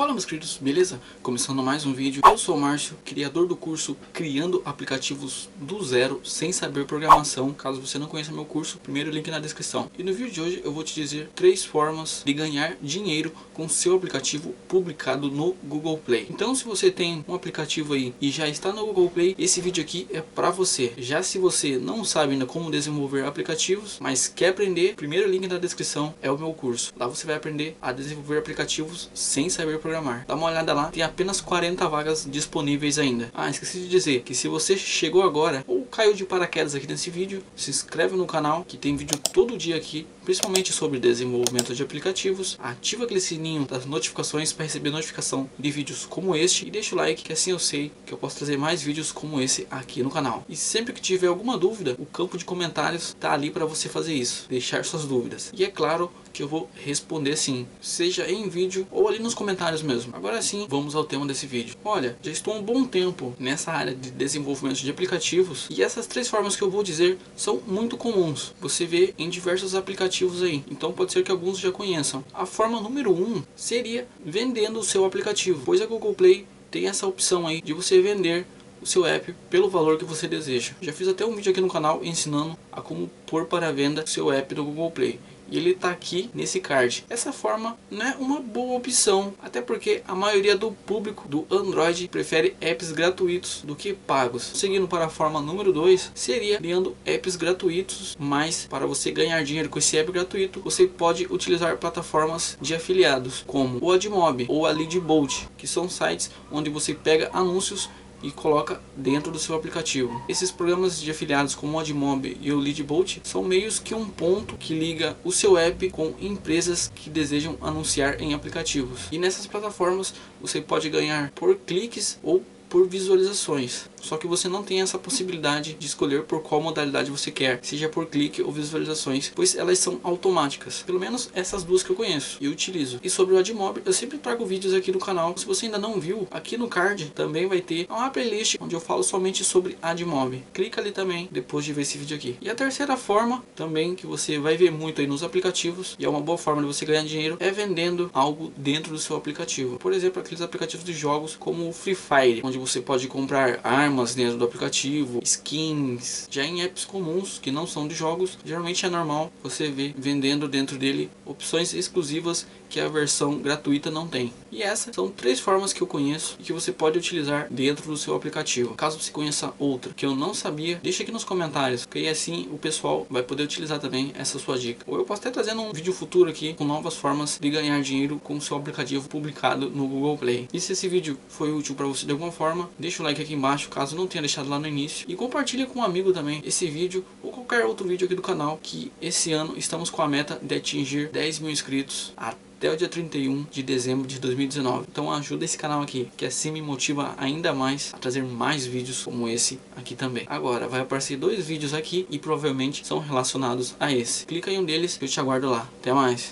Fala meus queridos, beleza? Começando mais um vídeo, eu sou o Márcio, criador do curso Criando Aplicativos do Zero Sem Saber Programação. Caso você não conheça meu curso, primeiro link na descrição. E no vídeo de hoje eu vou te dizer três formas de ganhar dinheiro com seu aplicativo publicado no Google Play. Então se você tem um aplicativo aí e já está no Google Play, esse vídeo aqui é para você. Já se você não sabe ainda como desenvolver aplicativos, mas quer aprender, primeiro link na descrição é o meu curso. Lá você vai aprender a desenvolver aplicativos sem saber programar. Dá uma olhada lá, tem apenas 40 vagas disponíveis ainda. Ah, esqueci de dizer que se você chegou agora ou caiu de paraquedas aqui nesse vídeo, se inscreve no canal que tem vídeo todo dia aqui, principalmente sobre desenvolvimento de aplicativos. Ativa aquele sininho das notificações para receber notificação de vídeos como este e deixa o like que assim eu sei que eu posso trazer mais vídeos como esse aqui no canal. E sempre que tiver alguma dúvida, o campo de comentários tá ali para você fazer isso, deixar suas dúvidas. E é claro, que eu vou responder sim, seja em vídeo ou ali nos comentários mesmo. Agora sim, vamos ao tema desse vídeo. Olha, já estou um bom tempo nessa área de desenvolvimento de aplicativos e essas três formas que eu vou dizer são muito comuns. Você vê em diversos aplicativos aí, então pode ser que alguns já conheçam. A forma número um seria vendendo o seu aplicativo, pois a Google Play tem essa opção aí de você vender o seu app pelo valor que você deseja. Já fiz até um vídeo aqui no canal ensinando a como pôr para venda seu app do Google Play e ele está aqui nesse card. Essa forma não é uma boa opção, até porque a maioria do público do Android prefere apps gratuitos do que pagos. Seguindo para a forma número 2, seria criando apps gratuitos, mas para você ganhar dinheiro com esse app gratuito, você pode utilizar plataformas de afiliados, como o AdMob ou a Leadbolt, que são sites onde você pega anúncios e coloca dentro do seu aplicativo. Esses programas de afiliados como o AdMob e o Leadbolt são meios que um ponto que liga o seu app com empresas que desejam anunciar em aplicativos. E nessas plataformas você pode ganhar por cliques ou por visualizações. Só que você não tem essa possibilidade de escolher por qual modalidade você quer, seja por clique ou visualizações, pois elas são automáticas. Pelo menos essas duas que eu conheço e utilizo. E sobre o AdMob, eu sempre trago vídeos aqui no canal. Se você ainda não viu, aqui no card também vai ter uma playlist onde eu falo somente sobre AdMob. Clica ali também depois de ver esse vídeo aqui. E a terceira forma também que você vai ver muito aí nos aplicativos e é uma boa forma de você ganhar dinheiro é vendendo algo dentro do seu aplicativo. Por exemplo, aqueles aplicativos de jogos como o Free Fire, onde você pode comprar armas dentro do aplicativo, skins. Já em apps comuns que não são de jogos, geralmente é normal você ver vendendo dentro dele opções exclusivas que a versão gratuita não tem. E essas são três formas que eu conheço e que você pode utilizar dentro do seu aplicativo. Caso você conheça outra que eu não sabia, deixa aqui nos comentários, que assim o pessoal vai poder utilizar também essa sua dica. Ou eu posso até trazer um vídeo futuro aqui com novas formas de ganhar dinheiro com o seu aplicativo publicado no Google Play. E se esse vídeo foi útil para você de alguma forma, deixa o like aqui embaixo caso não tenha deixado lá no início e compartilha com um amigo também esse vídeo ou qualquer outro vídeo aqui do canal que esse ano estamos com a meta de atingir 10 mil inscritos até até o dia 31 de dezembro de 2019. Então ajuda esse canal aqui, que assim me motiva ainda mais a trazer mais vídeos como esse aqui também. Agora vai aparecer dois vídeos aqui e provavelmente são relacionados a esse. Clica em um deles e eu te aguardo lá. Até mais!